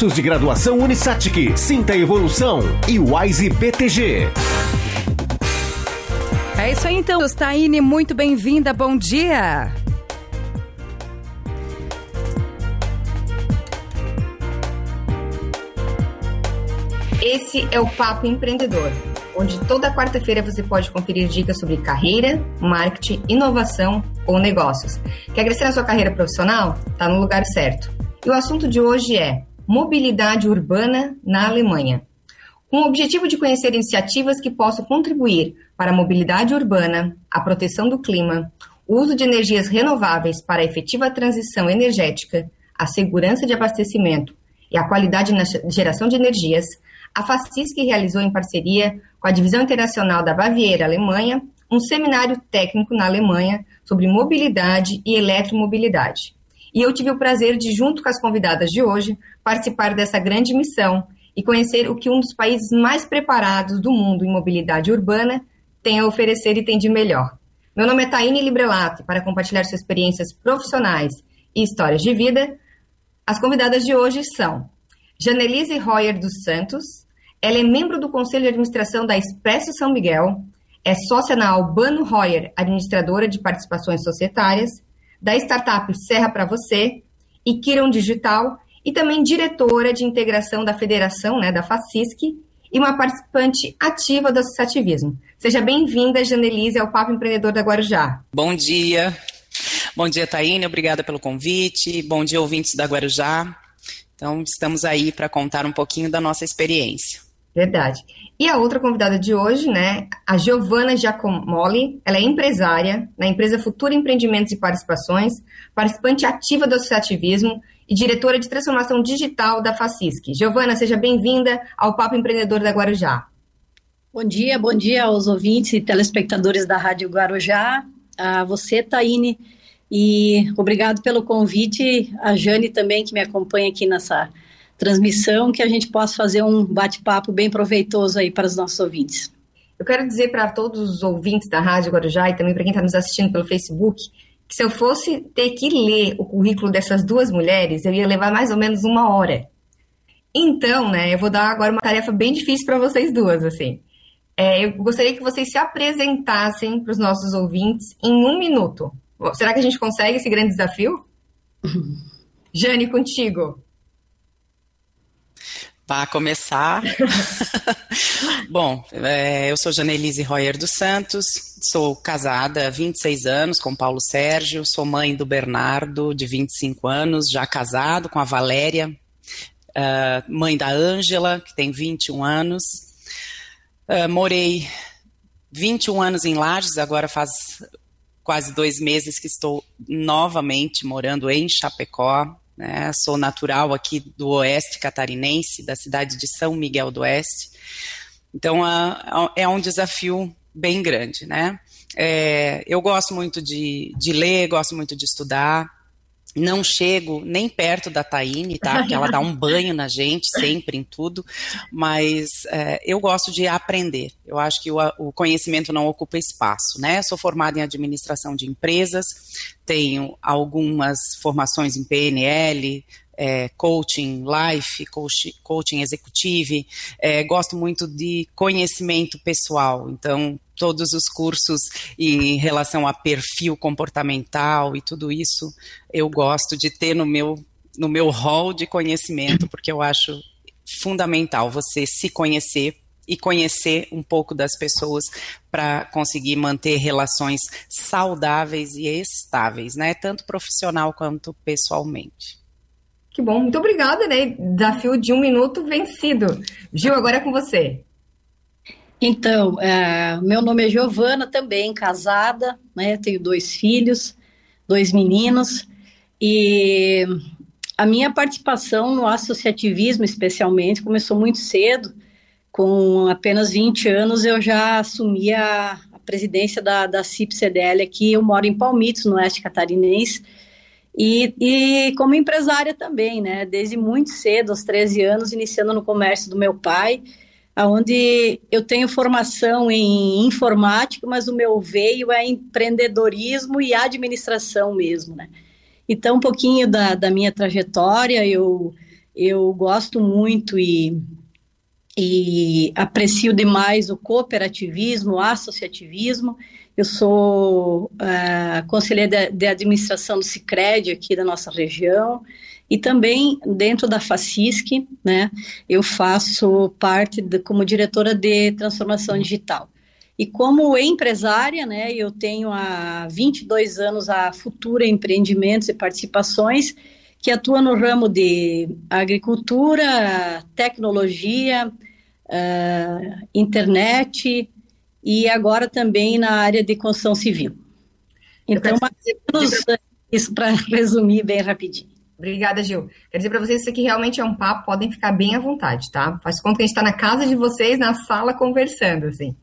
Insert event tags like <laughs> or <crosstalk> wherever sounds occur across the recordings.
cursos de graduação Unisatic. Sinta Evolução e Wise BTG. É isso aí então, Taine, muito bem-vinda, bom dia. Esse é o Papo Empreendedor, onde toda quarta-feira você pode conferir dicas sobre carreira, marketing, inovação ou negócios. Quer crescer na sua carreira profissional? Está no lugar certo. E o assunto de hoje é mobilidade urbana na Alemanha com o objetivo de conhecer iniciativas que possam contribuir para a mobilidade urbana, a proteção do clima, o uso de energias renováveis para a efetiva transição energética, a segurança de abastecimento e a qualidade na geração de energias, a FACISC realizou em parceria com a Divisão Internacional da Baviera, Alemanha, um seminário técnico na Alemanha sobre mobilidade e eletromobilidade. E eu tive o prazer de, junto com as convidadas de hoje, participar dessa grande missão e conhecer o que um dos países mais preparados do mundo em mobilidade urbana tem a oferecer e tem de melhor. Meu nome é Taine Librelato para compartilhar suas experiências profissionais e histórias de vida, as convidadas de hoje são Janelise Royer dos Santos, ela é membro do Conselho de Administração da Expresso São Miguel, é sócia na Albano Royer, administradora de participações societárias, da startup Serra para Você e Kiron Digital e também diretora de integração da federação, né, da FACISC, e uma participante ativa do associativismo. Seja bem-vinda, Janelise, ao Papo Empreendedor da Guarujá. Bom dia. Bom dia, Taíne, obrigada pelo convite. Bom dia, ouvintes da Guarujá. Então, estamos aí para contar um pouquinho da nossa experiência. Verdade. E a outra convidada de hoje, né, a Giovana Giacomoli, ela é empresária na empresa Futura Empreendimentos e Participações, participante ativa do associativismo e diretora de transformação digital da Facisc. Giovana, seja bem-vinda ao Papo Empreendedor da Guarujá. Bom dia, bom dia aos ouvintes e telespectadores da Rádio Guarujá, a você, Taine, e obrigado pelo convite, a Jane também, que me acompanha aqui nessa transmissão, que a gente possa fazer um bate-papo bem proveitoso aí para os nossos ouvintes. Eu quero dizer para todos os ouvintes da Rádio Guarujá e também para quem está nos assistindo pelo Facebook, que se eu fosse ter que ler o currículo dessas duas mulheres, eu ia levar mais ou menos uma hora. Então, né, eu vou dar agora uma tarefa bem difícil para vocês duas, assim. É, eu gostaria que vocês se apresentassem para os nossos ouvintes em um minuto. Será que a gente consegue esse grande desafio? <laughs> Jane, contigo. Para começar, <laughs> bom, é, eu sou Janelise Royer dos Santos, sou casada há 26 anos com Paulo Sérgio, sou mãe do Bernardo, de 25 anos, já casado com a Valéria, uh, mãe da Ângela, que tem 21 anos. Uh, morei 21 anos em Lages, agora faz quase dois meses que estou novamente morando em Chapecó, né? Sou natural aqui do oeste catarinense, da cidade de São Miguel do Oeste. Então, é um desafio bem grande, né? É, eu gosto muito de, de ler, gosto muito de estudar, não chego nem perto da Taine, tá? Porque ela dá um <laughs> banho na gente sempre em tudo, mas é, eu gosto de aprender. Eu acho que o, o, conhecimento não ocupa espaço, né? Sou formada em administração de empresas, tenho algumas formações em PNL, é, coaching life, coach, coaching executive, é, gosto muito de conhecimento pessoal, então todos os cursos em relação a perfil comportamental e tudo isso eu gosto de ter no meu no meu hall de conhecimento, porque eu acho fundamental você se conhecer e conhecer um pouco das pessoas para conseguir manter relações saudáveis e estáveis, né? Tanto profissional quanto pessoalmente. Que bom, muito obrigada, né? Desafio de um minuto vencido. Gil, agora é com você. Então, é, meu nome é Giovana, também casada, né? Tenho dois filhos, dois meninos, e a minha participação no associativismo, especialmente, começou muito cedo. Com apenas 20 anos, eu já assumi a, a presidência da, da CIP-CDL aqui. Eu moro em Palmitos, no oeste catarinense. E, e, como empresária também, né? Desde muito cedo, aos 13 anos, iniciando no comércio do meu pai, onde eu tenho formação em informática, mas o meu veio é empreendedorismo e administração mesmo, né? Então, um pouquinho da, da minha trajetória, eu, eu gosto muito e, e aprecio demais o cooperativismo, o associativismo. Eu sou uh, conselheira de, de administração do Cicred aqui da nossa região e também dentro da FACISC, né, eu faço parte de, como diretora de transformação digital. E como empresária, né, eu tenho há 22 anos a Futura Empreendimentos e Participações, que atua no ramo de agricultura, tecnologia, uh, internet e agora também na área de construção civil. Então, mais menos <laughs> isso para resumir bem rapidinho. Obrigada, Gil. Quer dizer para vocês que isso aqui realmente é um papo, podem ficar bem à vontade, tá? Faz conta que a gente está na casa de vocês, na sala, conversando, assim.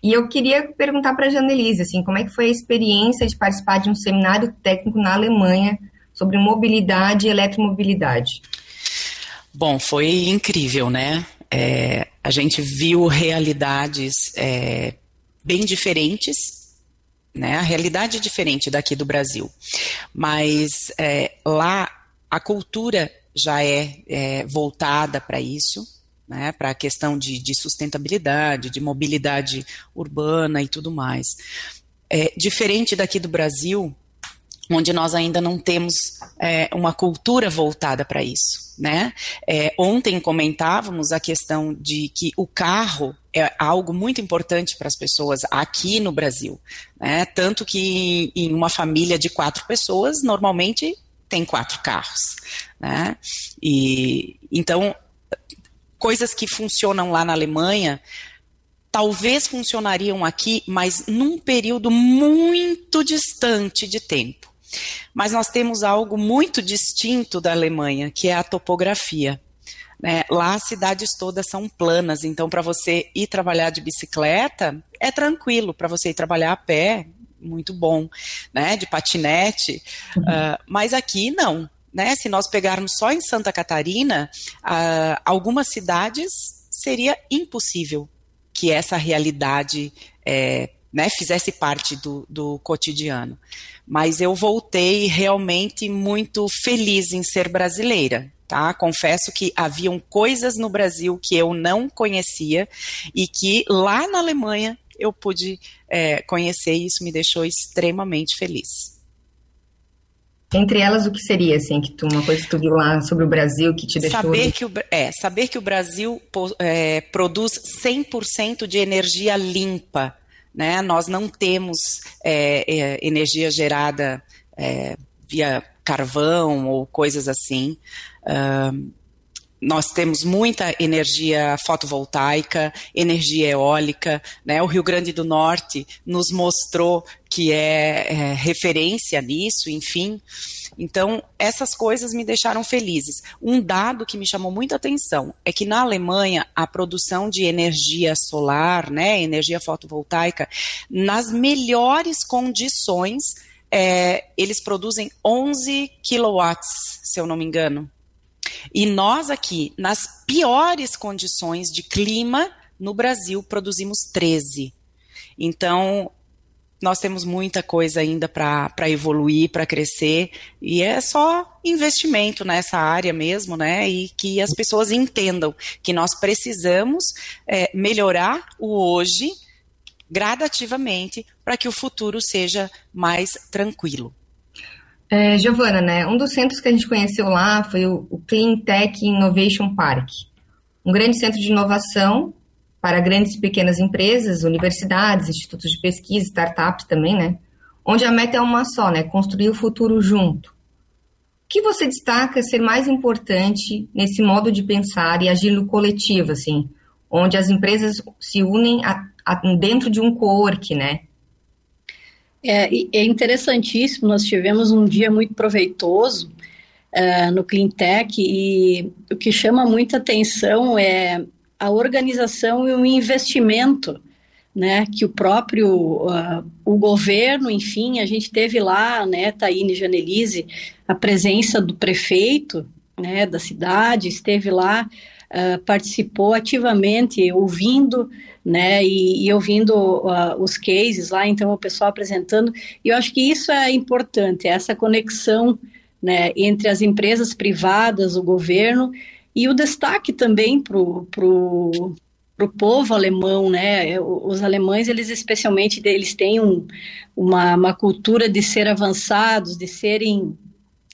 E eu queria perguntar para a Janelise, assim, como é que foi a experiência de participar de um seminário técnico na Alemanha sobre mobilidade e eletromobilidade? Bom, foi incrível, né? É, a gente viu realidades é, bem diferentes né? A realidade é diferente daqui do Brasil. Mas é, lá a cultura já é, é voltada para isso, né, para a questão de, de, sustentabilidade, de mobilidade urbana e tudo mais. É, diferente daqui do Brasil, onde nós ainda não temos é, uma cultura voltada para isso. Né? É, ontem comentávamos a questão de que o carro é algo muito importante para as pessoas aqui no Brasil. Né? Tanto que em uma família de quatro pessoas, normalmente tem quatro carros, né? E então coisas que funcionam lá na Alemanha talvez funcionariam aqui, mas num período muito distante de tempo. Mas nós temos algo muito distinto da Alemanha, que é a topografia. Né? Lá as cidades todas são planas, então para você ir trabalhar de bicicleta é tranquilo, para você ir trabalhar a pé muito bom, né, de patinete, uhum. uh, mas aqui não, né, se nós pegarmos só em Santa Catarina, uh, algumas cidades seria impossível que essa realidade é, né, fizesse parte do, do cotidiano. Mas eu voltei realmente muito feliz em ser brasileira, tá? Confesso que haviam coisas no Brasil que eu não conhecia e que lá na Alemanha eu pude é, conhecer e isso me deixou extremamente feliz. Entre elas, o que seria, assim, que tu, uma coisa que tu viu lá sobre o Brasil que te deixou... Saber que o, é, saber que o Brasil é, produz 100% de energia limpa, né? Nós não temos é, é, energia gerada é, via carvão ou coisas assim. Uh, nós temos muita energia fotovoltaica, energia eólica, né? O Rio Grande do Norte nos mostrou que é, é, referência nisso, enfim. Então, essas coisas me deixaram felizes. Um dado que me chamou muita atenção é que na Alemanha a produção de energia solar, né, energia fotovoltaica, nas melhores condições, é, eles produzem 11 quilowatts, se eu não me engano. E nós aqui, nas piores condições de clima, no Brasil, produzimos 13. Então, nós temos muita coisa ainda para evoluir, para crescer, e é só investimento nessa área mesmo, né? E que as pessoas entendam que nós precisamos é, melhorar o hoje gradativamente para que o futuro seja mais tranquilo. É, Giovana, né? Um dos centros que a gente conheceu lá foi o, o Clean Tech Innovation Park, um grande centro de inovação para grandes e pequenas empresas, universidades, institutos de pesquisa, startups também, né? Onde a meta é uma só, né? Construir o futuro junto. O que você destaca ser mais importante nesse modo de pensar e agir no coletivo, assim, onde as empresas se unem a, a, dentro de um co-work, né? É, é interessantíssimo, nós tivemos um dia muito proveitoso. uh, no Cleantech e o que chama muita atenção é a organização e o investimento né, que o próprio uh, o governo, enfim, a gente teve lá, né, Taíne Janelise, a presença do prefeito, né, da cidade, esteve lá, uh, participou ativamente, ouvindo, né, e, e ouvindo uh, os cases lá, então o pessoal apresentando, e eu acho que isso é importante, essa conexão, né, entre as empresas privadas, o governo, e o destaque também para o para o povo alemão, né? Os alemães, eles especialmente, eles têm um, uma, uma cultura de ser avançados, de serem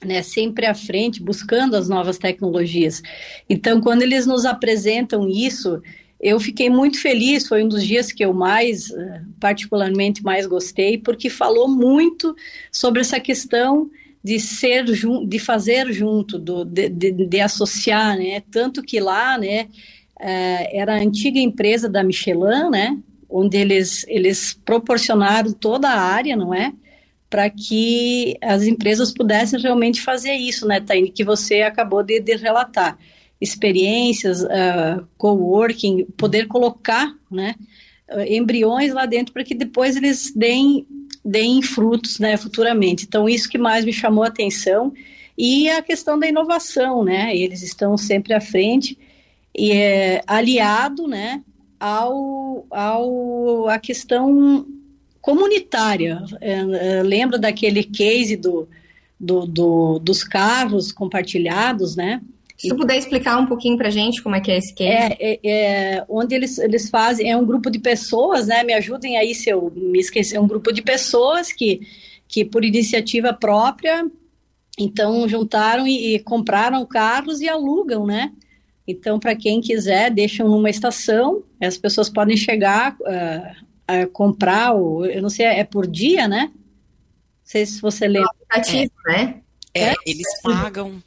né, sempre à frente, buscando as novas tecnologias. Então, quando eles nos apresentam isso, eu fiquei muito feliz. Foi um dos dias que eu mais, eh, particularmente, mais gostei, porque falou muito sobre essa questão de ser de fazer junto, do, de, de, de associar, né? Tanto que lá, né? é, era a antiga empresa da Michelin, né? Onde eles, eles proporcionaram toda a área, não é? Para que as empresas pudessem realmente fazer isso, né, Taine? Que você acabou de, de relatar. Experiências, uh, coworking, poder colocar, né? embriões lá dentro para que depois eles deem, deem frutos, né, futuramente. Então, isso que mais me chamou a atenção. E a questão da inovação, né? Eles estão sempre à frente e é aliado, né, ao, ao a questão comunitária. É, é, lembra daquele case do, do, do, dos carros compartilhados, né? Se tu puder explicar um pouquinho para gente como é que é esse case. É, é, é, onde eles, eles fazem, é um grupo de pessoas, né? Me ajudem aí se eu me esquecer, é um grupo de pessoas que, que por iniciativa própria, então juntaram e, e compraram carros e alugam, né? Então, para quem quiser, deixam numa estação, as pessoas podem chegar uh, a comprar, o, eu não sei, é por dia, né? Não sei se você lembra. Aplicativo, é, né? É, é, eles pagam,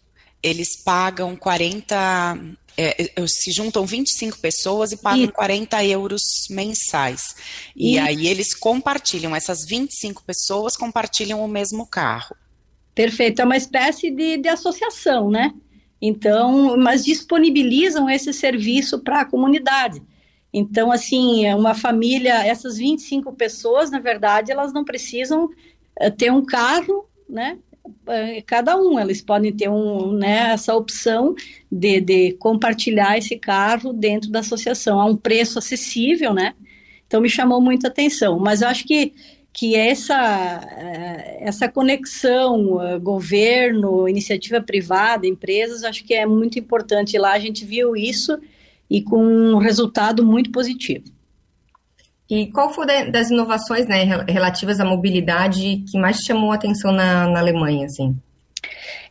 eles pagam 40, é, se juntam 25 pessoas e pagam Isso. 40 euros mensais. E Isso. aí eles compartilham, essas 25 pessoas compartilham o mesmo carro. Perfeito, é uma espécie de, de associação, né? Então, mas disponibilizam esse serviço para a comunidade. Então, assim, é uma família, essas 25 pessoas, na verdade, elas não precisam eh, ter um carro, né? Eh, cada um, elas podem ter um, né, essa opção de, de compartilhar esse carro dentro da associação a um preço acessível, né? Então me chamou muita atenção. Mas eu acho que que essa, eh, essa conexão eh, governo, iniciativa privada, empresas, acho que é muito importante. Lá a gente viu isso e com um resultado muito positivo. E qual foi das inovações né, relativas à mobilidade que mais chamou a atenção na, na Alemanha, assim?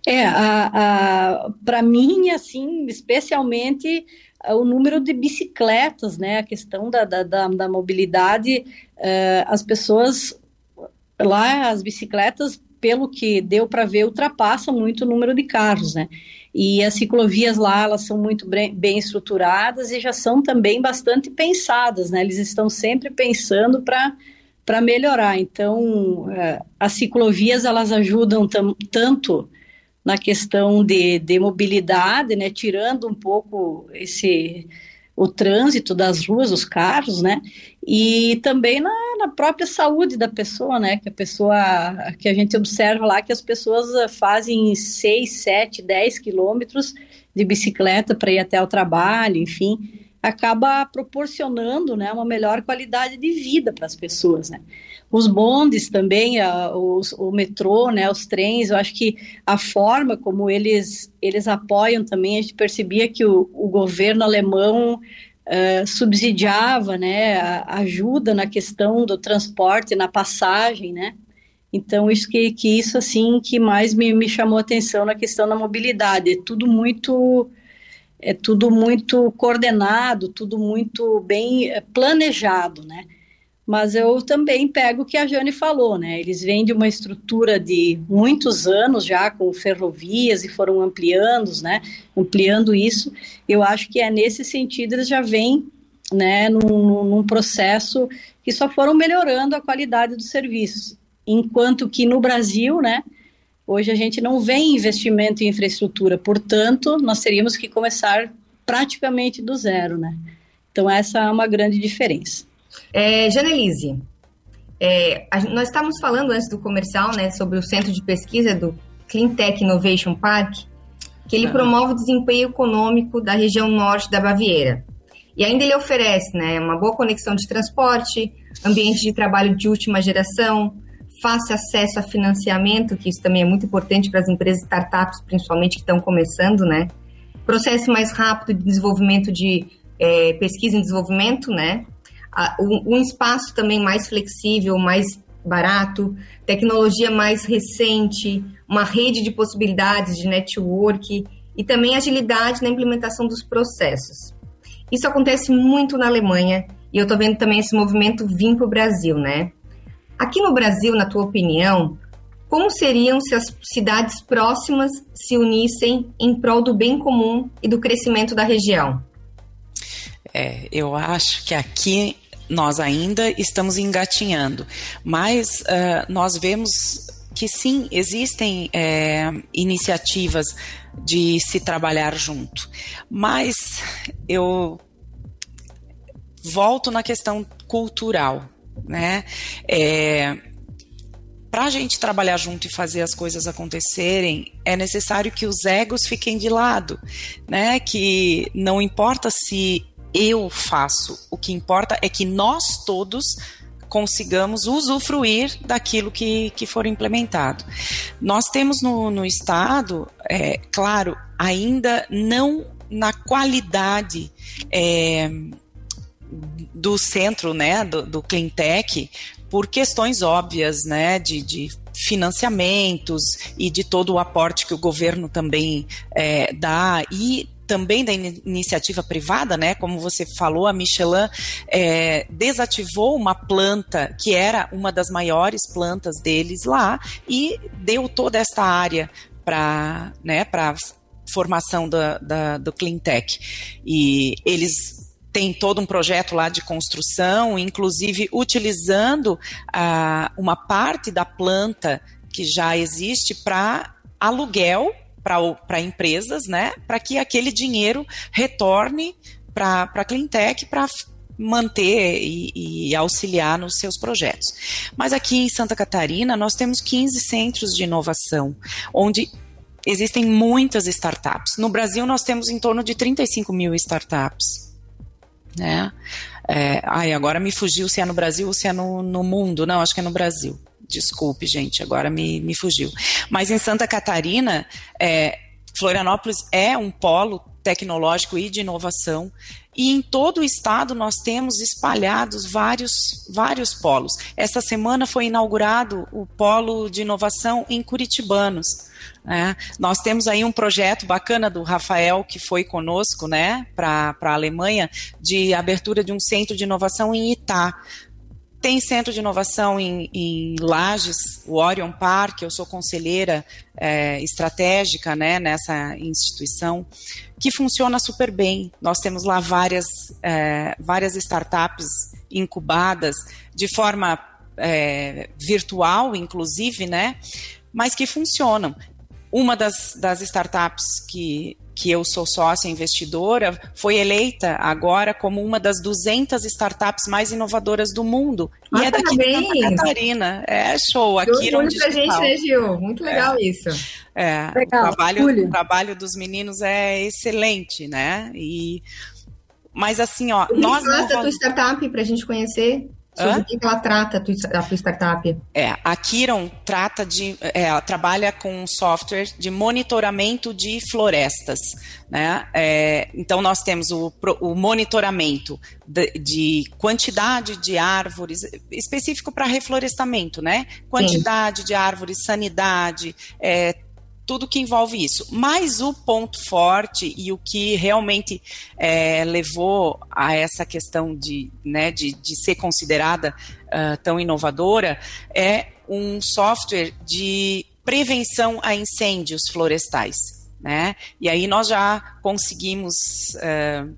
É, para mim, assim, especialmente o número de bicicletas, né, a questão da, da, da, da mobilidade, uh, as pessoas lá, as bicicletas, pelo que deu para ver, ultrapassam muito o número de carros, né, e as ciclovias lá, elas são muito bem estruturadas e já são também bastante pensadas, né, eles estão sempre pensando para para melhorar, então uh, as ciclovias, elas ajudam tanto na questão de, de mobilidade, né, tirando um pouco esse o trânsito das ruas, os carros, né, e também na, na, própria saúde da pessoa, né, que a pessoa, que a gente observa lá que as pessoas eh, fazem 6, 7, 10 quilômetros de bicicleta para ir até o trabalho, enfim, acaba proporcionando, né, uma melhor qualidade de vida para as pessoas, né. Os bondes também, a, os, o metrô, né, os trens, eu acho que a forma como eles, eles apoiam também, a gente percebia que o, o governo alemão uh, subsidiava, né, a ajuda na questão do transporte, na passagem, né, então, isso que, que isso, assim, que mais me, me chamou a atenção na questão da mobilidade, é tudo muito é tudo muito coordenado, tudo muito bem eh, planejado, né? Mas eu também pego o que a Jane falou, né? Eles vêm de uma estrutura de muitos anos já com ferrovias e foram ampliando, né? Ampliando isso. Eu acho que é nesse sentido eles já vêm, né? Num, num processo que só foram melhorando a qualidade dos serviços, enquanto que no Brasil, né? Hoje a gente não vê investimento em infraestrutura, portanto, nós teríamos que começar praticamente do zero, né? Então, essa é uma grande diferença. É, Janelise, é, a, nós estávamos falando antes do comercial, né, sobre o centro de pesquisa do Cleantech Innovation Park, que ele promove o desempenho econômico da região norte da Baviera. E ainda ele oferece né, uma boa conexão de transporte, ambiente de trabalho de última geração, fácil acesso a financiamento, que isso também é muito importante para as empresas startups, principalmente que estão começando, né? Processo mais rápido de desenvolvimento de é, pesquisa e desenvolvimento, né? Um, espaço também mais flexível, mais barato, tecnologia mais recente, uma rede de possibilidades de network e também agilidade na implementação dos processos. Isso acontece muito na Alemanha e eu estou vendo também esse movimento vir para o Brasil, né? Aqui no Brasil, na tua opinião, como seriam se as cidades próximas se unissem em prol do bem comum e do crescimento da região? É, eu acho que aqui nós ainda estamos engatinhando, mas uh, nós vemos que sim, existem é, iniciativas de se trabalhar junto. Mas eu volto na questão cultural, né? É, para a gente trabalhar junto e fazer as coisas acontecerem, é necessário que os egos fiquem de lado, né? Que não importa se eu faço, o que importa é que nós todos consigamos usufruir daquilo que, que for implementado. Nós temos no, no Estado, é, claro, ainda não na qualidade é, do centro, né, do, do Cleantech, por questões óbvias, né, de, de financiamentos e de todo o aporte que o governo também é, dá e também da in iniciativa privada, né? Como você falou, a Michelin é, desativou uma planta que era uma das maiores plantas deles lá e deu toda essa área para né, para formação da, da, do Cleantech. E eles tem todo um projeto lá de construção, inclusive utilizando ah, uma parte da planta que já existe para aluguel para empresas, né, para que aquele dinheiro retorne para a Cleantech para manter e, e, auxiliar nos seus projetos. Mas aqui em Santa Catarina nós temos 15 centros de inovação, onde existem muitas startups. No Brasil nós temos em torno de 35 mil startups. Né? É, ai, agora me fugiu se é no Brasil ou se é no, no mundo. Não, acho que é no Brasil. Desculpe, gente, agora me, me fugiu. Mas em Santa Catarina, é, Florianópolis é um polo tecnológico e de inovação. E em todo o estado nós temos espalhados vários, vários polos. Esta semana foi inaugurado o polo de inovação em Curitibanos. Né? Nós temos aí um projeto bacana do Rafael, que foi conosco né, para a Alemanha, de abertura de um centro de inovação em Itá. Tem centro de inovação em, em Lages, o Orion Park, eu sou conselheira é, estratégica né, nessa instituição, que funciona super bem. Nós temos lá várias, é, várias startups incubadas de forma é, virtual, inclusive, né? Mas que funcionam. Uma das, das startups que, que eu sou sócia investidora foi eleita agora como uma das 200 startups mais inovadoras do mundo. Ah, e é daqui de Santa Catarina. É show. Aqui no pra gente, né, Gil? Muito legal é. isso. É, legal. O, trabalho, o trabalho dos meninos é excelente, né? E, mas assim, ó... nós não... a tua startup para a gente conhecer? Sobre o que ela trata, a tua, a tua startup? É, a Kiron trata de, é, ela trabalha com um software de monitoramento de florestas, né? É, então nós temos o, o monitoramento de, de, quantidade de árvores, específico para reflorestamento, né? Quantidade Sim. de árvores, sanidade, é, tudo que envolve isso. Mas o ponto forte e o que realmente é, levou a essa questão de, né, de, de ser considerada uh, tão inovadora é um software de prevenção a incêndios florestais. Né? E aí nós já conseguimos uh,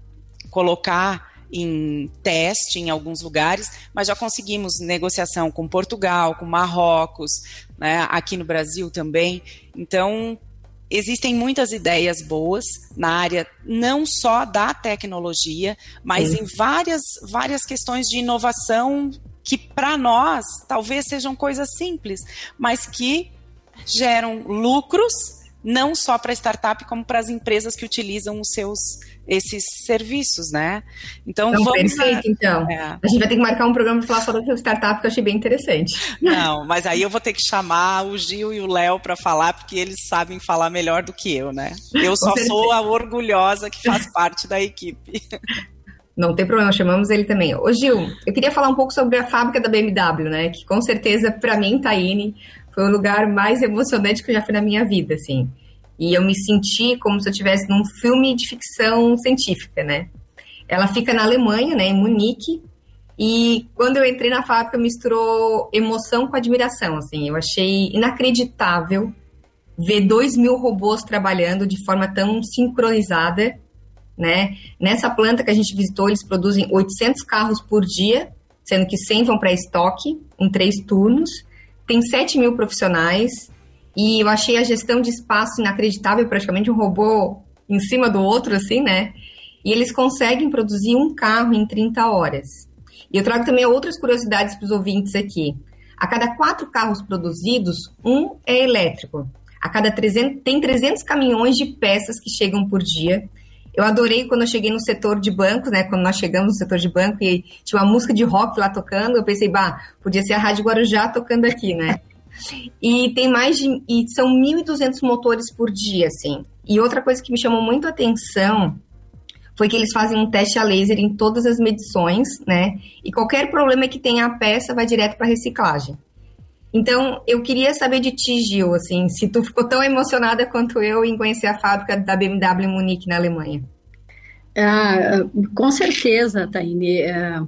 colocar em teste em alguns lugares, mas já conseguimos negociação com Portugal, com Marrocos, né, aqui no Brasil também. Então, existem muitas ideias boas na área não só da tecnologia, mas Sim. em várias, várias questões de inovação que para nós talvez sejam coisas simples, mas que geram lucros não só para a startup, como para as empresas que utilizam os seus esses serviços, né? Então, então vamos perfeito, a... então. É. A gente vai ter que marcar um programa para falar sobre o startup que eu achei bem interessante. Não, mas aí eu vou ter que chamar o Gil e o Léo para falar, porque eles sabem falar melhor do que eu, né? Eu só sou a orgulhosa que faz parte da equipe. Não tem problema, chamamos ele também. Ô Gil, eu queria falar um pouco sobre a fábrica da BMW, né? Que com certeza, para mim, Taine, foi o lugar mais emocionante que eu já fui na minha vida, assim. E eu me senti como se eu estivesse num filme de ficção científica, né? Ela fica na Alemanha, né, em Munique, e quando eu entrei na fábrica misturou emoção com admiração, assim. Eu achei inacreditável ver dois mil robôs trabalhando de forma tão sincronizada, né? Nessa planta que a gente visitou, eles produzem 800 carros por dia, sendo que 100 vão para estoque, em três turnos tem 7 mil profissionais e eu achei a gestão de espaço inacreditável, praticamente um robô em cima do outro, assim, né? E eles conseguem produzir um carro em 30 horas. E eu trago também outras curiosidades para os ouvintes aqui. A cada quatro carros produzidos, um é elétrico. A cada 300, tem 300 caminhões de peças que chegam por dia. Eu adorei quando eu cheguei no setor de bancos, né? Quando nós chegamos no setor de banco e tinha uma música de rock lá tocando, eu pensei, bah, podia ser a Rádio Guarujá tocando aqui, né? E tem mais de. E são 1.200 motores por dia, assim. E outra coisa que me chamou muito a atenção foi que eles fazem um teste a laser em todas as medições, né? E qualquer problema que tenha a peça vai direto para reciclagem. Então, eu queria saber de ti, Gil, assim, se tu ficou tão emocionada quanto eu em conhecer a fábrica da BMW Munique, na Alemanha. Ah, com certeza, Taine. É,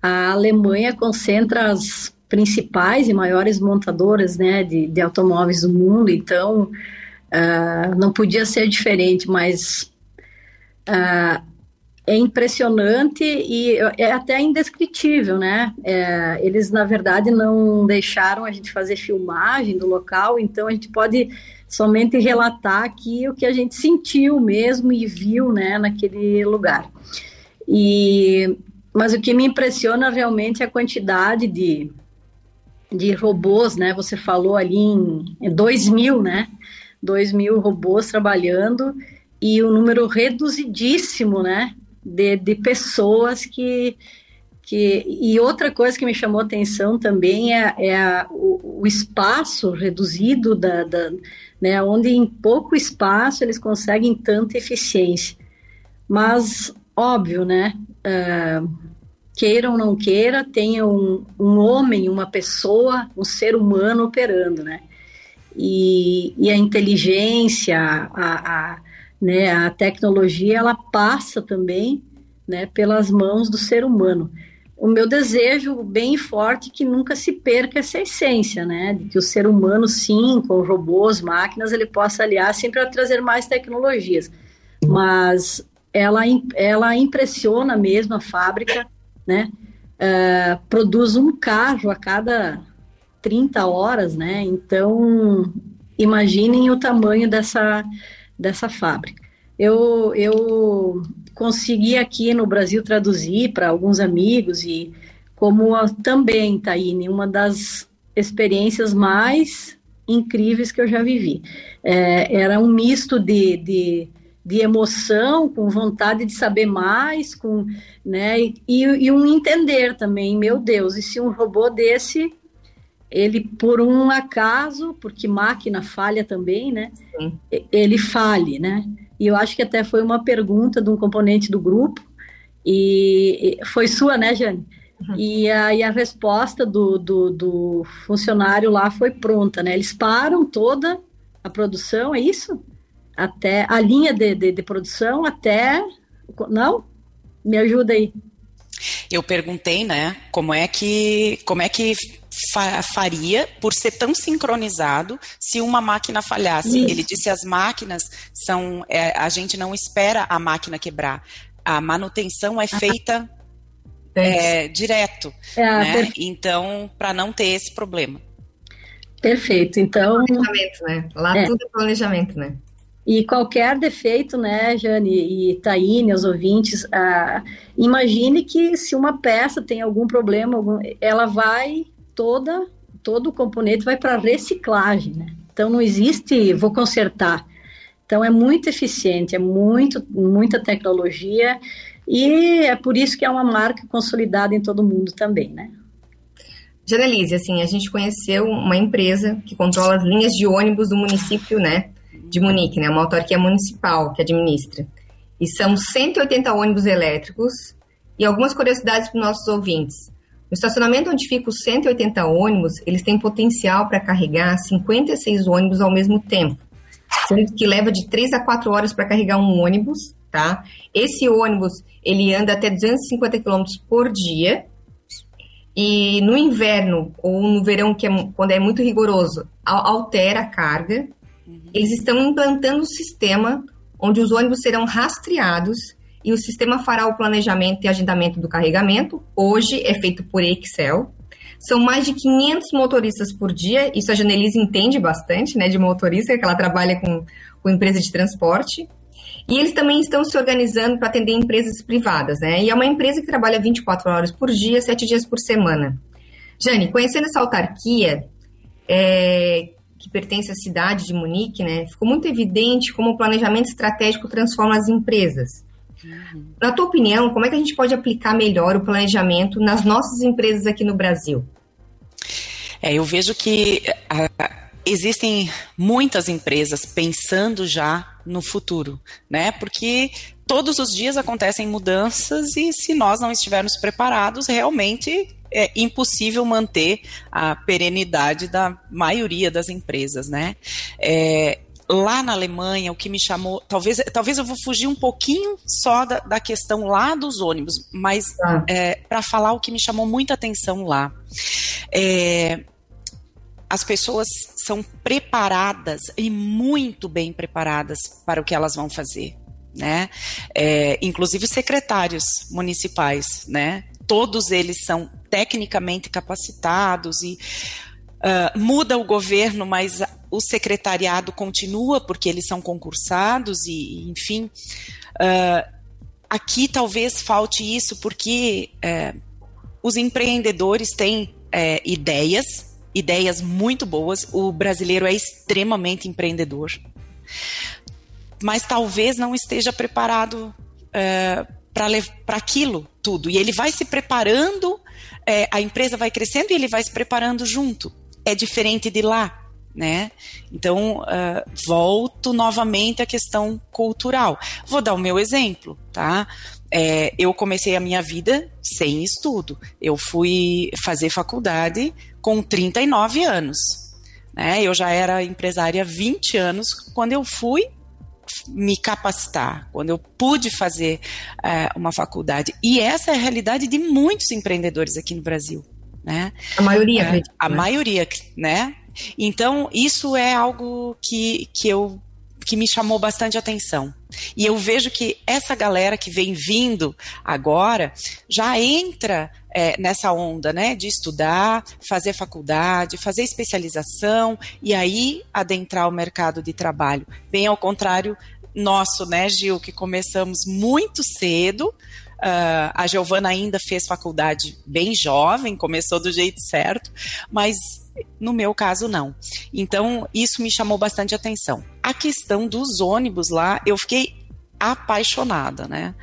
a Alemanha concentra as principais e maiores montadoras né, de, de automóveis do mundo, então uh, não podia ser diferente, mas uh, é impressionante e é até indescritível, né? É, eles, na verdade, não deixaram a gente fazer filmagem do local, então a gente pode somente relatar aqui o que a gente sentiu mesmo e viu, né, naquele lugar. E, mas o que me impressiona realmente é a quantidade de, de robôs, né? Você falou ali em 2 mil, né? 2 mil robôs trabalhando e o um número reduzidíssimo, né? de, de pessoas que, que. E outra coisa que me chamou atenção também é, é a, o, o, espaço reduzido, da, da, né, onde em pouco espaço eles conseguem tanta eficiência. Mas, óbvio, né? Uh, queira ou não queira, tenha um, um homem, uma pessoa, um ser humano operando, né? E, e a inteligência, a, a, né? A tecnologia ela passa também, né, pelas mãos do ser humano. O meu desejo bem forte é que nunca se perca essa essência, né, de que o ser humano sim, com robôs, máquinas, ele possa aliar sempre a trazer mais tecnologias. Mas ela ela impressiona mesmo a fábrica, né? Uh, produz um carro a cada 30 horas, né? Então, imaginem o tamanho dessa, dessa fábrica. Eu, eu consegui aqui no Brasil traduzir para alguns amigos e como a, também, Taine, uma das experiências mais incríveis que eu já vivi. É, era um misto de, de, de, emoção, com vontade de saber mais, com, né, e, e um entender também, meu Deus, e se um robô desse ele por um acaso, porque máquina falha também, né? Sim. Ele fale, né? E eu acho que até foi uma pergunta de um componente do grupo e foi sua, né, Jane? Uhum. E aí a resposta do, do, do, funcionário lá foi pronta, né? Eles param toda a produção, é isso? Até a linha de, de, de produção até. Não? Me ajuda aí. Eu perguntei, né, como é que como é que fa faria por ser tão sincronizado se uma máquina falhasse. Isso. Ele disse as máquinas são é, a gente não espera a máquina quebrar. a manutenção é feita é, direto, é, né? Então, para não ter esse problema. Perfeito. Então. Planejamento, né? Lá é. tudo é planejamento, né? E qualquer defeito, né, Jane e Taine, os ouvintes, ah, imagine que se uma peça tem algum problema, ela vai toda, todo o componente vai para reciclagem, né? Então não existe vou consertar. Então é muito eficiente, é muito, muita tecnologia e é por isso que é uma marca consolidada em todo mundo também, né? Janelise, assim, a gente conheceu uma empresa que controla as linhas de ônibus do município, né, de Munique, né, uma autarquia municipal que administra. E são 180 ônibus elétricos e algumas curiosidades para os nossos ouvintes. No estacionamento onde ficam os 180 ônibus, eles têm potencial para carregar 56 ônibus ao mesmo tempo, sendo que leva de 3 a 4 horas para carregar um ônibus, tá? Esse ônibus, ele anda até 250 km por dia, e no inverno ou no verão, que é, quando é muito rigoroso, altera a carga. Eles estão implantando um sistema onde os ônibus serão rastreados e o sistema fará o planejamento e agendamento do carregamento. Hoje é feito por Excel. São mais de 500 motoristas por dia. Isso a Janelise entende bastante, né, de motorista, que ela trabalha com, com empresa de transporte. E eles também estão se organizando para atender empresas privadas, né? E é uma empresa que trabalha 24 horas por dia, 7 dias por semana. Jane, conhecendo essa autarquia, é, que pertence à cidade de Munique, né, ficou muito evidente como o planejamento estratégico transforma as empresas. Uhum. Na tua opinião, como é que a gente pode aplicar melhor o planejamento nas nossas empresas aqui no Brasil? É, eu vejo que existem muitas empresas pensando já no futuro, né? Porque todos os dias acontecem mudanças e se nós não estivermos preparados, realmente é impossível manter a perenidade da maioria das empresas, né? É, lá na Alemanha, o que me chamou, talvez, talvez eu vou fugir um pouquinho só da, da questão lá dos ônibus, mas ah. é, para falar o que me chamou muita atenção lá. É, as pessoas são preparadas e muito bem preparadas para o que elas vão fazer, né? É, inclusive secretários municipais, né? Todos eles são tecnicamente capacitados e uh, muda o governo, mas o secretariado continua porque eles são concursados e, enfim. Uh, aqui talvez falte isso porque uh, os empreendedores têm é, ideias ideias muito boas. O brasileiro é extremamente empreendedor, mas talvez não esteja preparado é, para aquilo tudo. E ele vai se preparando, é, a empresa vai crescendo e ele vai se preparando junto. É diferente de lá. Né? Então, uh, volto novamente à questão cultural. Vou dar o meu exemplo, tá? É, eu comecei a minha vida sem estudo. Eu fui fazer faculdade com 39 anos. Né? Eu já era empresária há 20 anos quando eu fui me capacitar, quando eu pude fazer é, uma faculdade. E essa é a realidade de muitos empreendedores aqui no Brasil. Né? A maioria, é, acredito, A né? maioria, né? Então, isso é algo que, que eu que me chamou bastante atenção. E eu vejo que essa galera que vem vindo agora já entra é, nessa onda, né, de estudar, fazer faculdade, fazer especialização e aí adentrar o mercado de trabalho. Bem ao contrário nosso, né, Gil, que começamos muito cedo. Uh, a Giovana ainda fez faculdade bem jovem, começou do jeito certo, mas no meu caso, não. Então, isso me chamou bastante atenção. A questão dos ônibus lá, eu fiquei apaixonada, né?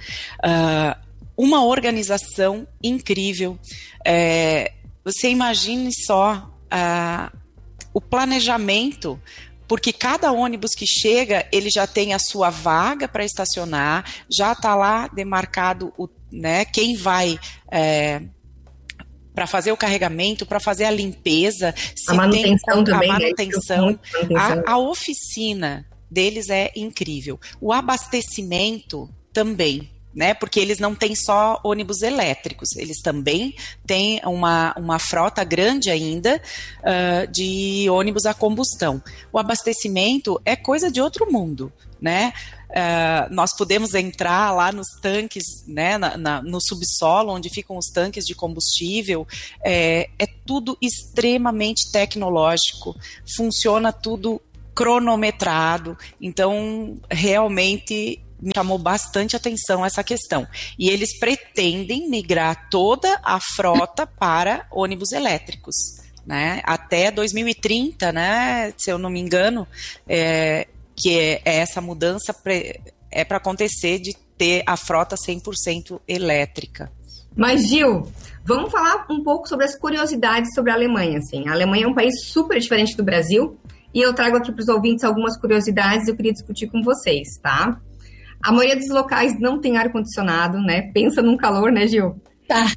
Uh, uma organização incrível. É, você imagine só uh, o planejamento porque cada ônibus que chega, ele já tem a sua vaga para estacionar, já está lá demarcado o, né, quem vai é, para fazer o carregamento, para fazer a limpeza, a manutenção tem, também, a né? manutenção, a, a oficina deles é incrível. O abastecimento também, né? Porque eles não têm só ônibus elétricos, eles também têm uma, uma frota grande ainda uh, de ônibus a combustão. O abastecimento é coisa de outro mundo, né? Uh, nós podemos entrar lá nos tanques, né, na, na, no subsolo, onde ficam os tanques de combustível, é, é tudo extremamente tecnológico, funciona tudo cronometrado, então realmente me chamou bastante atenção essa questão. E eles pretendem migrar toda a frota para ônibus elétricos. Né? Até 2030, né, se eu não me engano, é, que é, é essa mudança pre, é para acontecer de ter a frota 100% elétrica. Mas, Gil, vamos falar um pouco sobre as curiosidades sobre a Alemanha. Assim. A Alemanha é um país super diferente do Brasil e eu trago aqui para os ouvintes algumas curiosidades que eu queria discutir com vocês, tá? A maioria dos locais não tem ar-condicionado, né? Pensa num calor, né, Gil? Tá.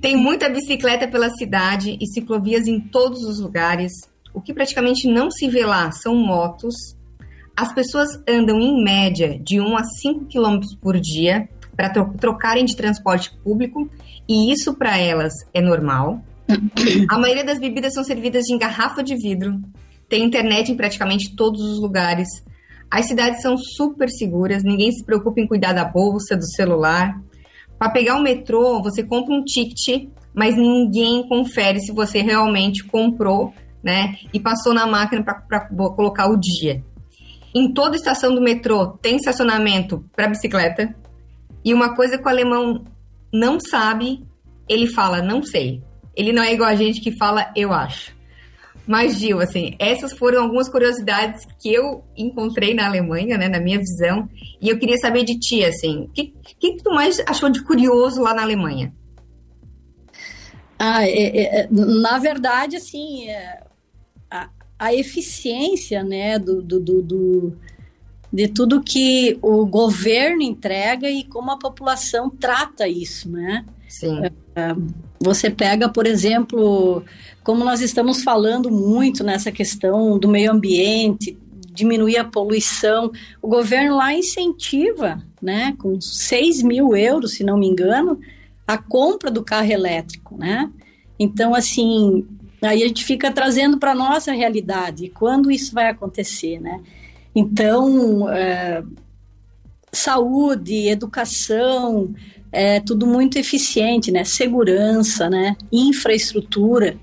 Tem muita bicicleta pela cidade e ciclovias em todos os lugares. O que praticamente não se vê lá são motos. As pessoas andam em média de 1 a 5 km por dia para trocarem de transporte público e isso para elas é normal. A maioria das bebidas são servidas em garrafa de vidro. Tem internet em praticamente todos os lugares. As cidades são super seguras, ninguém se preocupa em cuidar da bolsa, do celular. Para pegar o metrô, você compra um ticket, mas ninguém confere se você realmente comprou, né? E passou na máquina para colocar o dia. Em toda estação do metrô tem estacionamento para bicicleta. E uma coisa que o alemão não sabe, ele fala não sei. Ele não é igual a gente que fala eu acho. Mas, Gil, assim, essas foram algumas curiosidades que eu encontrei na Alemanha, né, na minha visão, e eu queria saber de ti, assim, o que, que, tu mais achou de curioso lá na Alemanha? Ah, é, é, na verdade, assim, é, a, eficiência, né, do, do, do, do, de tudo que o governo entrega e como a população trata isso, né? Sim. É, você pega, por exemplo, como nós estamos falando muito nessa questão do meio ambiente, diminuir a poluição, o governo lá incentiva, né, com 6 mil euros, se não me engano, a compra do carro elétrico, né? Então, assim, aí a gente fica trazendo para nossa realidade, quando isso vai acontecer, né? Então, é, saúde, educação, é tudo muito eficiente, né? Segurança, né? Infraestrutura.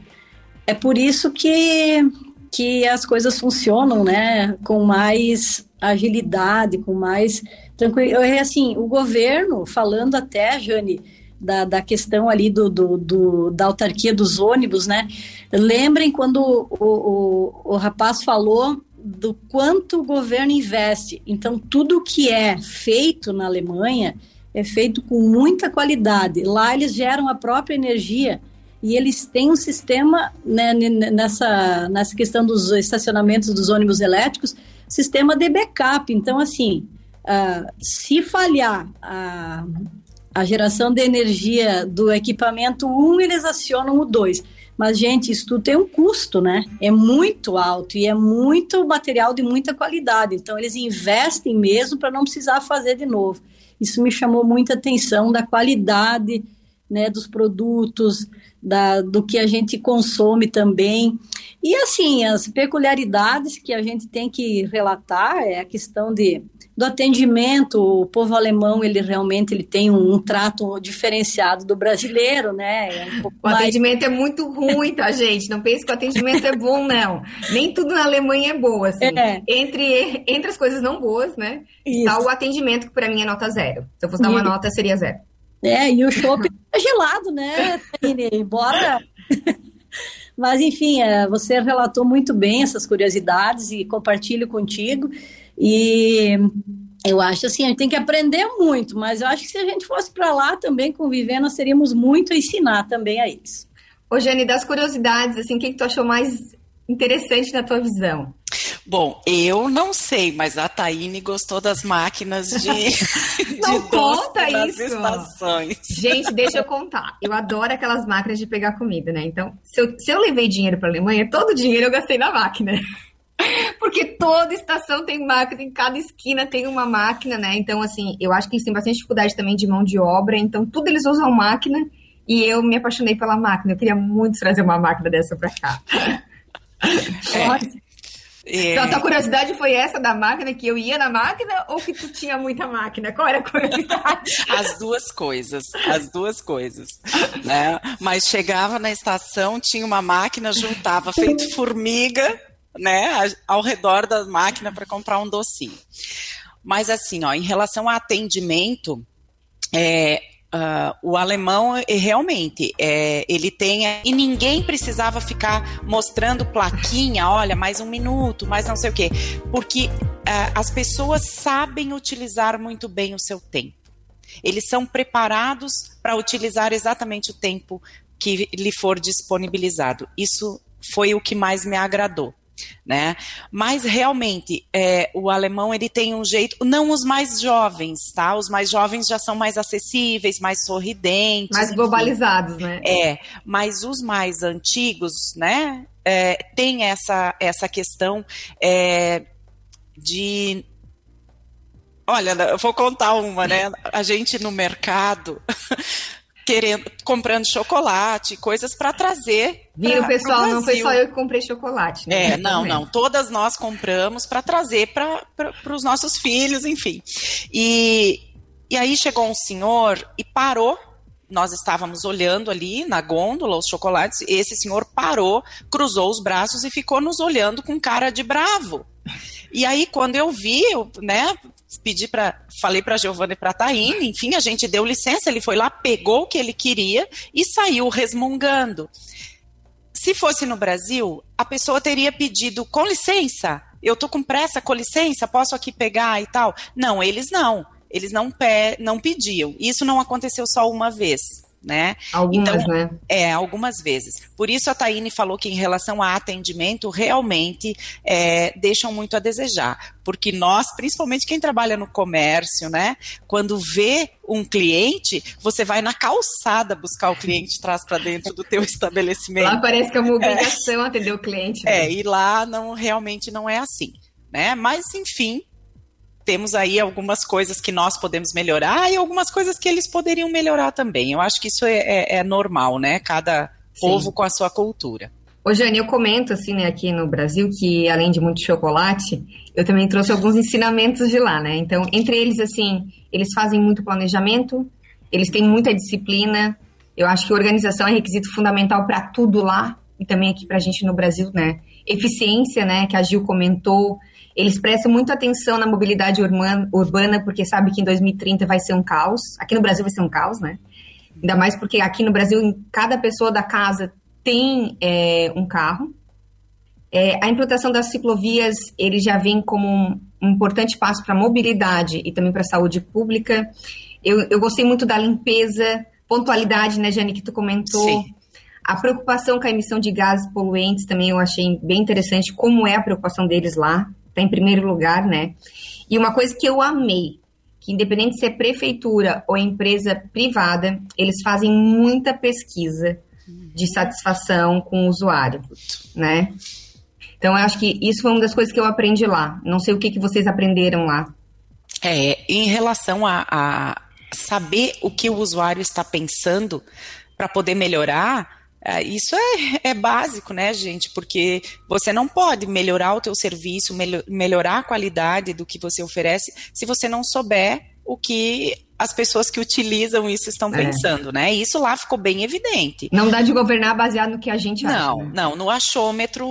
É por isso que, que as coisas funcionam, né? Com mais agilidade, com mais tranquilidade. Assim, o governo, falando até, Jane, da, da questão ali do, do, do, da autarquia dos ônibus, né? Lembrem quando o, o, o rapaz falou do quanto o governo investe. Então, tudo que é feito na Alemanha é feito com muita qualidade. Lá eles geram a própria energia e eles têm um sistema né, nessa, nessa questão dos estacionamentos dos ônibus elétricos, sistema de backup. Então, assim, uh, se falhar a, a geração de energia do equipamento 1, eles acionam o 2. Mas, gente, isso tudo tem um custo, né? É muito alto e é muito material de muita qualidade. Então, eles investem mesmo para não precisar fazer de novo. Isso me chamou muita atenção da qualidade né, dos produtos, da, do que a gente consome também. E assim, as peculiaridades que a gente tem que relatar é a questão de do atendimento, o povo alemão, ele realmente ele tem um, um trato diferenciado do brasileiro, né? É um o mais... atendimento é muito ruim, tá, gente? Não pense que o atendimento é bom, não. Nem tudo na Alemanha é boa, assim. É. Entre, entre as coisas não boas, né? Isso. Está o atendimento, que para mim é nota zero. Se eu fosse dar uma nota, seria zero. É, e o shopping é gelado, né, Bora! <laughs> Mas, enfim, é, você relatou muito bem essas curiosidades e compartilho contigo. E eu acho assim, a gente tem que aprender muito, mas eu acho que se a gente fosse para lá também conviver, nós teríamos muito a ensinar também a eles. Ô, Jane, das curiosidades, assim, o que, que tu achou mais interessante na tua visão? Bom, eu não sei, mas a Taine gostou das máquinas de. <laughs> não de conta isso. Estações. Gente, deixa eu contar. Eu adoro aquelas máquinas de pegar comida, né? Então, se eu, se eu levei dinheiro para a Alemanha, todo o dinheiro eu gastei na máquina. <laughs> Porque toda estação tem máquina, em cada esquina tem uma máquina, né? Então, assim, eu acho que eles têm bastante dificuldade também de mão de obra, então tudo eles usam máquina e eu me apaixonei pela máquina. Eu queria muito trazer uma máquina dessa para cá. <laughs> É. É... Então, a tua curiosidade foi essa da máquina, que eu ia na máquina ou que tu tinha muita máquina? Qual era a curiosidade? <laughs> As duas coisas, as duas coisas. Né? Mas chegava na estação, tinha uma máquina, juntava feito formiga, né, ao redor da máquina para comprar um docinho. Mas assim, ó, em relação a atendimento, é, Uh, o alemão eh, realmente é, ele tem e ninguém precisava ficar mostrando plaquinha, <laughs> olha, mais um minuto, mais não sei o quê, porque uh, as pessoas sabem utilizar muito bem o seu tempo. Eles são preparados para utilizar exatamente o tempo que lhe for disponibilizado. Isso foi o que mais me agradou né? Mas realmente é, o alemão ele tem um jeito, não os mais jovens, tá? Os mais jovens já são mais acessíveis, mais sorridentes, mais enfim. globalizados, né? É, mas os mais antigos, né? É, tem essa essa questão é, de Olha, eu vou contar uma, né? A gente no mercado <laughs> querendo, comprando chocolate, coisas para trazer. Viu, pessoal? Não foi só eu que comprei chocolate. Né? É, não, não. Todas nós compramos para trazer para os nossos filhos, enfim. E, e aí chegou um senhor e parou. Nós estávamos olhando ali na gôndola os chocolates. Esse senhor parou, cruzou os braços e ficou nos olhando com cara de bravo. E aí, quando eu vi, eu, né, pedi para, falei para Giovanna e para Taine, enfim, a gente deu licença, ele foi lá, pegou o que ele queria e saiu resmungando. Se fosse no Brasil, a pessoa teria pedido com licença, eu tô com pressa, com licença, posso aqui pegar e tal. Não, eles não. Eles não, pe não pediam. Isso não aconteceu só uma vez né? Algumas, então, né? É, algumas vezes. Por isso a Taine falou que em relação a atendimento, realmente é, deixam muito a desejar. Porque nós, principalmente quem trabalha no comércio, né? Quando vê um cliente, você vai na calçada buscar o cliente traz para dentro do teu estabelecimento. Lá parece que é uma é. obrigação é. atender o cliente. Né? É, e lá não realmente não é assim, né? Mas enfim, temos aí algumas coisas que nós podemos melhorar e algumas coisas que eles poderiam melhorar também. Eu acho que isso é, é, é normal, né? Cada Sim. povo com a sua cultura. Ô, Jane, eu comento assim, né, aqui no Brasil, que além de muito chocolate, eu também trouxe alguns ensinamentos de lá, né? Então, entre eles, assim, eles fazem muito planejamento, eles têm muita disciplina. Eu acho que organização é requisito fundamental para tudo lá e também aqui para a gente no Brasil, né? Eficiência, né, que a Gil comentou, eles prestam muita atenção na mobilidade urbana, porque sabe que em 2030 vai ser um caos. Aqui no Brasil vai ser um caos, né? Ainda mais porque aqui no Brasil, cada pessoa da casa tem é, um carro. É, a implantação das ciclovias, ele já vem como um, um importante passo para a mobilidade e também para a saúde pública. Eu, eu gostei muito da limpeza, pontualidade, né, Jane, que tu comentou. Sim. A preocupação com a emissão de gases poluentes também eu achei bem interessante, como é a preocupação deles lá está em primeiro lugar, né? E uma coisa que eu amei, que independente se é prefeitura ou empresa privada, eles fazem muita pesquisa de satisfação com o usuário, né? Então, eu acho que isso foi uma das coisas que eu aprendi lá. Não sei o que, que vocês aprenderam lá. É, em relação a, a saber o que o usuário está pensando para poder melhorar, isso é, é, básico, né, gente? Porque você não pode melhorar o teu serviço, melho, melhorar a qualidade do que você oferece, se você não souber o que as pessoas que utilizam isso estão é. pensando, né? Isso lá ficou bem evidente. Não dá de governar baseado no que a gente acha. Não, né? não. No achômetro,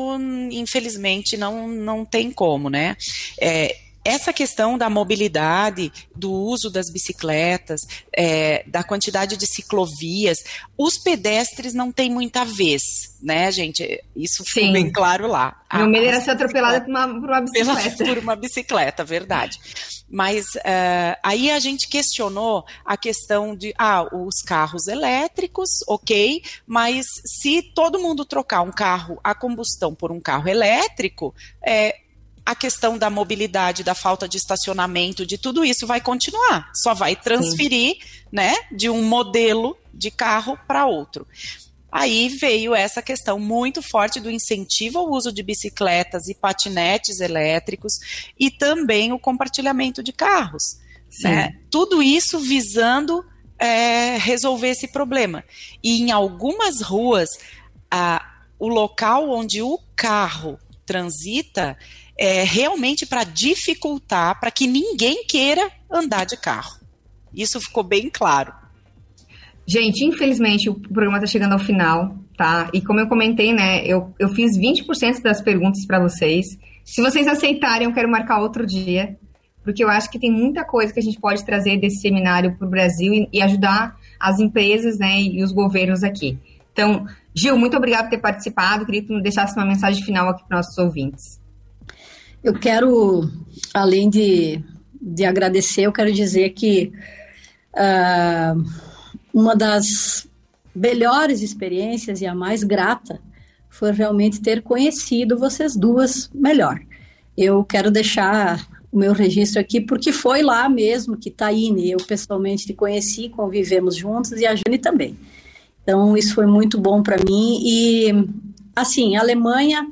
infelizmente, não, não tem como, né? É, essa questão da mobilidade, do uso das bicicletas, é, da quantidade de ciclovias, os pedestres não têm muita vez, né, gente? Isso ficou bem claro lá. Meu medo era ser atropelada por uma, por uma <laughs> bicicleta. Pela, por uma bicicleta, verdade. Mas uh, aí a gente questionou a questão de, ah, os carros elétricos, ok, mas se todo mundo trocar um carro a combustão por um carro elétrico, é, a questão da mobilidade, da falta de estacionamento, de tudo isso vai continuar. Só vai transferir, Sim. né, de um modelo de carro para outro. Aí veio essa questão muito forte do incentivo ao uso de bicicletas e patinetes elétricos e também o compartilhamento de carros. Né? Tudo isso visando é, resolver esse problema. E em algumas ruas, a, o local onde o carro transita é realmente para dificultar, para que ninguém queira andar de carro. Isso ficou bem claro. Gente, infelizmente o programa está chegando ao final, tá? E como eu comentei, né, eu, eu fiz 20% das perguntas para vocês. Se vocês aceitarem, eu quero marcar outro dia, porque eu acho que tem muita coisa que a gente pode trazer desse seminário para o Brasil e, e, ajudar as empresas, né, e os governos aqui. Então, Gil, muito obrigado por ter participado. Queria que tu deixasse uma mensagem final aqui para nossos ouvintes. Eu quero, além de, de agradecer, eu quero dizer que uh, uma das melhores experiências e a mais grata foi realmente ter conhecido vocês duas melhor. Eu quero deixar o meu registro aqui porque foi lá mesmo que Taine, eu pessoalmente te conheci, convivemos juntos e a Jane também. Então isso foi muito bom para mim e assim, a Alemanha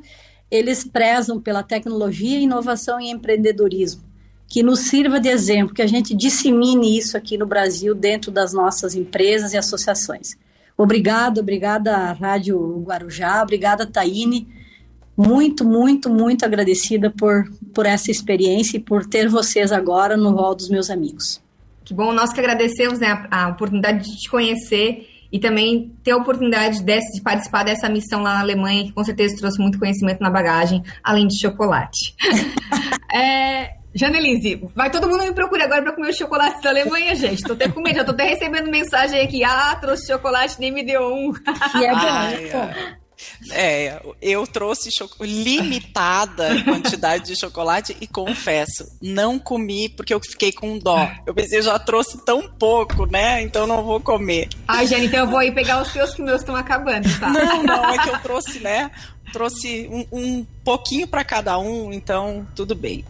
eles prezam pela tecnologia, inovação e empreendedorismo que nos sirva de exemplo, que a gente dissemine isso aqui no Brasil dentro das nossas empresas e associações. Obrigado, obrigada Rádio Guarujá, obrigada Taine, muito, muito, muito agradecida por, por essa experiência e por ter vocês agora no rol dos meus amigos. Que bom, nós que agradecemos né, a, a oportunidade de te conhecer e também ter a oportunidade de, de, participar dessa missão lá na Alemanha, que com certeza trouxe muito conhecimento na bagagem, além de chocolate. <laughs> é, Janelise, vai todo mundo me procurar agora para comer o chocolate da Alemanha, gente. Tô até com medo, já tô até recebendo mensagem aqui. Ah, trouxe chocolate, nem me deu um. E é bom, Ai, é. Eu trouxe limitada <laughs> quantidade de chocolate e confesso, não comi porque eu fiquei com dó. Eu pensei, eu já trouxe tão pouco, né? Então não vou comer. Ai, Jane, então eu vou ir pegar os teus que meus estão acabando, tá? Não, não, é que eu trouxe, né? trouxe um, um pouquinho para cada um, então tudo bem.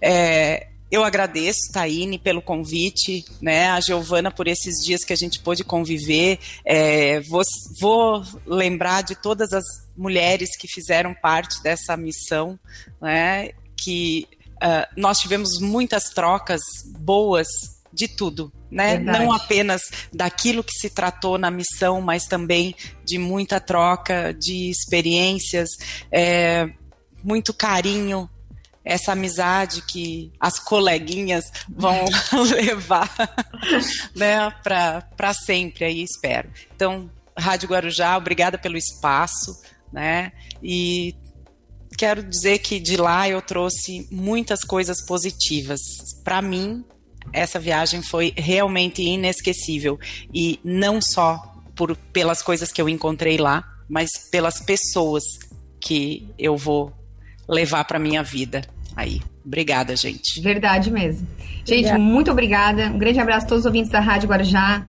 É, eu agradeço, Taine, pelo convite, né, a Giovana por esses dias que a gente pôde conviver. É, vou, vou, lembrar de todas as mulheres que fizeram parte dessa missão, né, que uh, nós tivemos muitas trocas boas de tudo, né? Não apenas daquilo que se tratou na missão, mas também de muita troca de experiências, é, muito carinho, essa amizade que as coleguinhas vão <laughs> levar né, para sempre, aí espero. Então, Rádio Guarujá, obrigada pelo espaço, né? E quero dizer que de lá eu trouxe muitas coisas positivas para mim essa viagem foi realmente inesquecível e não só por, pelas coisas que eu encontrei lá, mas pelas pessoas que eu vou levar para minha vida aí. Obrigada, gente. Verdade mesmo. Gente, obrigada. muito obrigada. Um grande abraço a todos os ouvintes da Rádio Guarujá.